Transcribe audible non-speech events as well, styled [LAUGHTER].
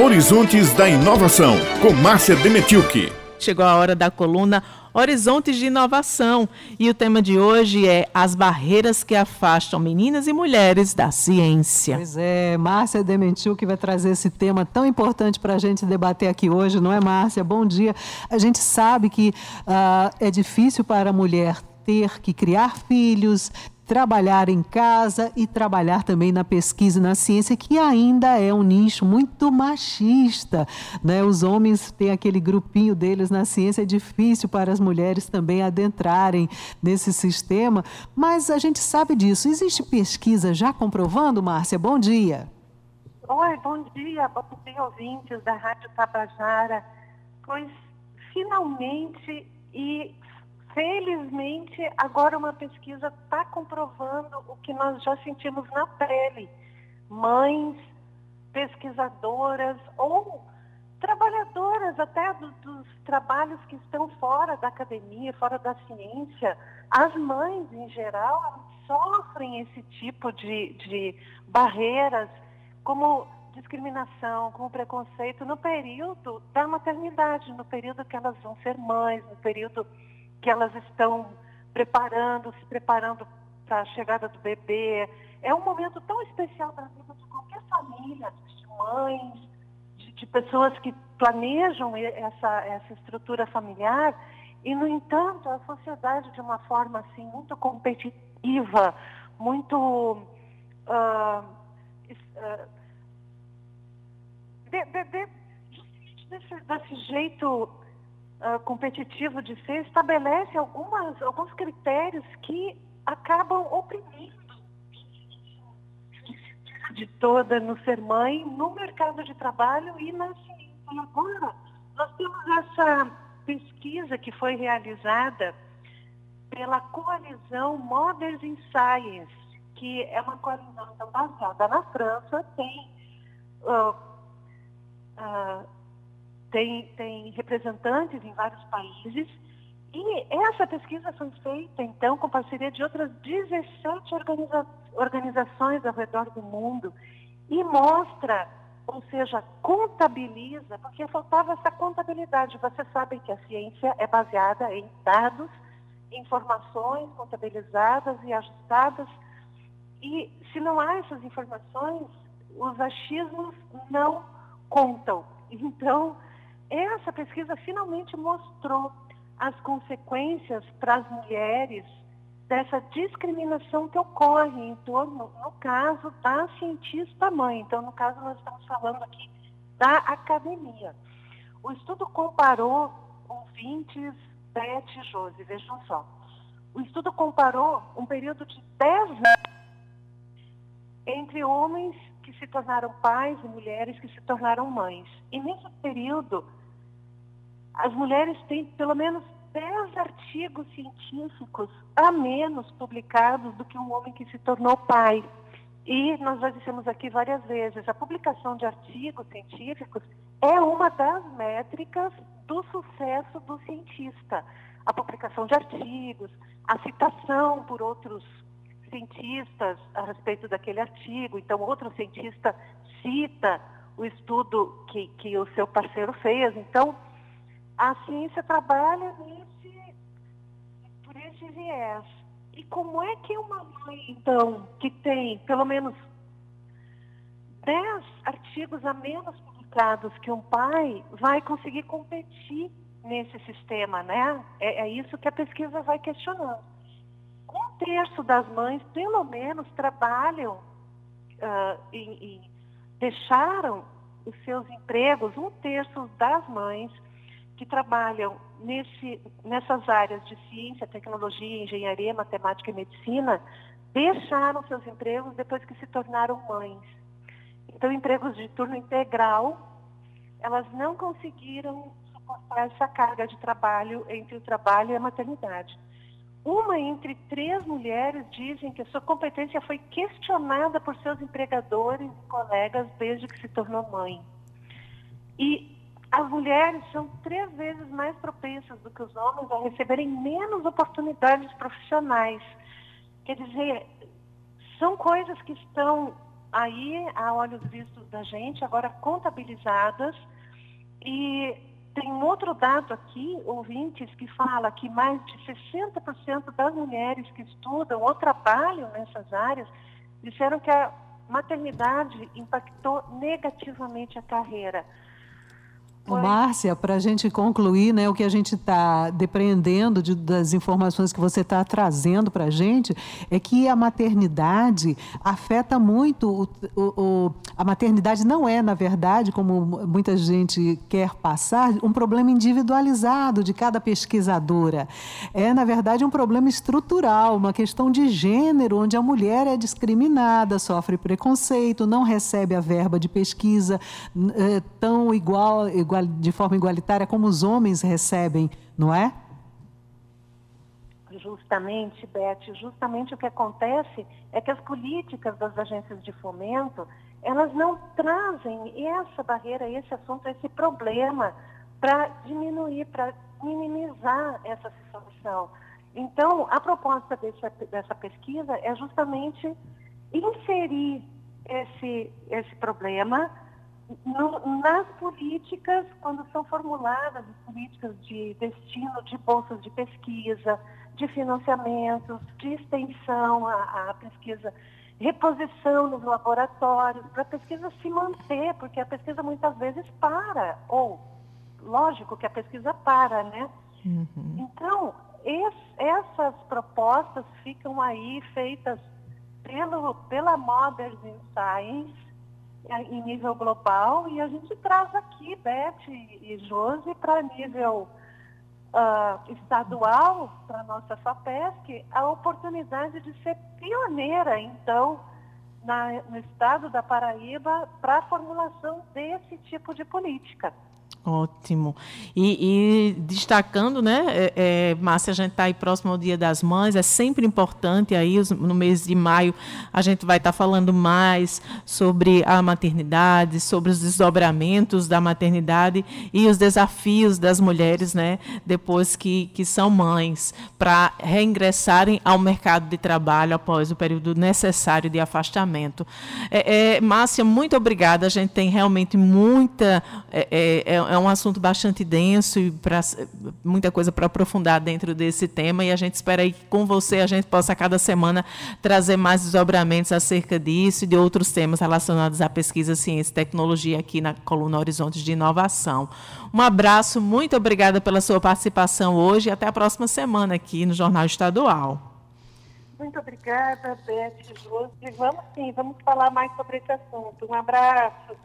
Horizontes da Inovação, com Márcia Demetilke. Chegou a hora da coluna Horizontes de Inovação e o tema de hoje é as barreiras que afastam meninas e mulheres da ciência. Pois é, Márcia Dementiu que vai trazer esse tema tão importante para a gente debater aqui hoje, não é, Márcia? Bom dia. A gente sabe que uh, é difícil para a mulher ter que criar filhos, trabalhar em casa e trabalhar também na pesquisa e na ciência, que ainda é um nicho muito machista. Né? Os homens têm aquele grupinho deles na ciência, é difícil para as mulheres também adentrarem nesse sistema, mas a gente sabe disso. Existe pesquisa já comprovando, Márcia? Bom dia. Oi, bom dia, bom dia, ouvintes da Rádio Tabajara. Pois, finalmente, e felizmente, agora uma pesquisa está comprovando o que nós já sentimos na pele. Mães, pesquisadoras ou trabalhadoras até do, dos trabalhos que estão fora da academia, fora da ciência, as mães em geral sofrem esse tipo de, de barreiras, como discriminação, como preconceito no período da maternidade, no período que elas vão ser mães, no período que elas estão preparando, se preparando para a chegada do bebê. É um momento tão especial para a vida de qualquer família, de mães, de, de, pessoas que planejam essa, essa estrutura familiar. E, no entanto, a sociedade, de uma forma assim, muito competitiva, muito. Uh, uh, de, de, desse, desse jeito uh, competitivo de ser estabelece algumas, alguns critérios que acabam oprimindo de toda no ser mãe, no mercado de trabalho e na ciência. E agora, nós temos essa pesquisa que foi realizada pela coalizão Mothers in Science, que é uma coalizão então, baseada na França, tem uh, tem, tem representantes em vários países. E essa pesquisa foi feita, então, com parceria de outras 17 organiza organizações ao redor do mundo e mostra, ou seja, contabiliza, porque faltava essa contabilidade. Vocês sabem que a ciência é baseada em dados, informações contabilizadas e ajustadas. E se não há essas informações, os achismos não contam. [LAUGHS] Então, essa pesquisa finalmente mostrou as consequências para as mulheres dessa discriminação que ocorre em torno, no caso, da cientista mãe. Então, no caso, nós estamos falando aqui da academia. O estudo comparou ouvintes, Beth e Josi, vejam só. O estudo comparou um período de 10 anos entre homens se tornaram pais e mulheres que se tornaram mães. E nesse período, as mulheres têm pelo menos 10 artigos científicos a menos publicados do que um homem que se tornou pai. E nós já dissemos aqui várias vezes, a publicação de artigos científicos é uma das métricas do sucesso do cientista. A publicação de artigos, a citação por outros cientistas a respeito daquele artigo. Então, outro cientista cita o estudo que, que o seu parceiro fez. Então, a ciência trabalha nesse, por esse viés. E como é que uma mãe, então, que tem pelo menos 10 artigos a menos publicados que um pai, vai conseguir competir nesse sistema, né? É, é isso que a pesquisa vai questionando. Terço das mães, pelo menos, trabalham uh, e deixaram os seus empregos, um terço das mães que trabalham nesse, nessas áreas de ciência, tecnologia, engenharia, matemática e medicina deixaram seus empregos depois que se tornaram mães. Então, empregos de turno integral, elas não conseguiram suportar essa carga de trabalho entre o trabalho e a maternidade. Uma entre três mulheres dizem que a sua competência foi questionada por seus empregadores e colegas desde que se tornou mãe. E as mulheres são três vezes mais propensas do que os homens a receberem menos oportunidades profissionais. Quer dizer, são coisas que estão aí a olhos vistos da gente, agora contabilizadas. E tem outro dado aqui, ouvintes, que fala que mais de 60% das mulheres que estudam ou trabalham nessas áreas disseram que a maternidade impactou negativamente a carreira. Márcia, para a gente concluir, né, o que a gente está depreendendo de, das informações que você está trazendo para a gente é que a maternidade afeta muito. O, o, a maternidade não é, na verdade, como muita gente quer passar, um problema individualizado de cada pesquisadora. É, na verdade, um problema estrutural, uma questão de gênero, onde a mulher é discriminada, sofre preconceito, não recebe a verba de pesquisa é, tão igual, igual de forma igualitária como os homens recebem, não é? Justamente, Beth, justamente o que acontece é que as políticas das agências de fomento, elas não trazem essa barreira, esse assunto, esse problema para diminuir, para minimizar essa situação. Então, a proposta dessa, dessa pesquisa é justamente inserir esse, esse problema no, nas políticas, quando são formuladas as políticas de destino de bolsas de pesquisa, de financiamentos, de extensão à, à pesquisa, reposição nos laboratórios, para a pesquisa se manter, porque a pesquisa muitas vezes para, ou, lógico que a pesquisa para, né? Uhum. Então, essas propostas ficam aí feitas pelo, pela Modern Science, em nível global e a gente traz aqui, Beth e Josi, para nível uh, estadual, para a nossa FAPESC, a oportunidade de ser pioneira, então, na, no estado da Paraíba, para a formulação desse tipo de política. Ótimo. E, e, destacando, né, é, é, Márcia, a gente está aí próximo ao Dia das Mães, é sempre importante aí, os, no mês de maio, a gente vai estar tá falando mais sobre a maternidade, sobre os desdobramentos da maternidade e os desafios das mulheres, né, depois que, que são mães, para reingressarem ao mercado de trabalho após o período necessário de afastamento. É, é Márcia, muito obrigada, a gente tem realmente muita. É, é, é é um assunto bastante denso e pra, muita coisa para aprofundar dentro desse tema. E a gente espera aí que com você a gente possa, cada semana, trazer mais desdobramentos acerca disso e de outros temas relacionados à pesquisa, ciência e tecnologia aqui na coluna Horizontes de Inovação. Um abraço, muito obrigada pela sua participação hoje e até a próxima semana aqui no Jornal Estadual. Muito obrigada, Beth, Júlio. Vamos sim, vamos falar mais sobre esse assunto. Um abraço.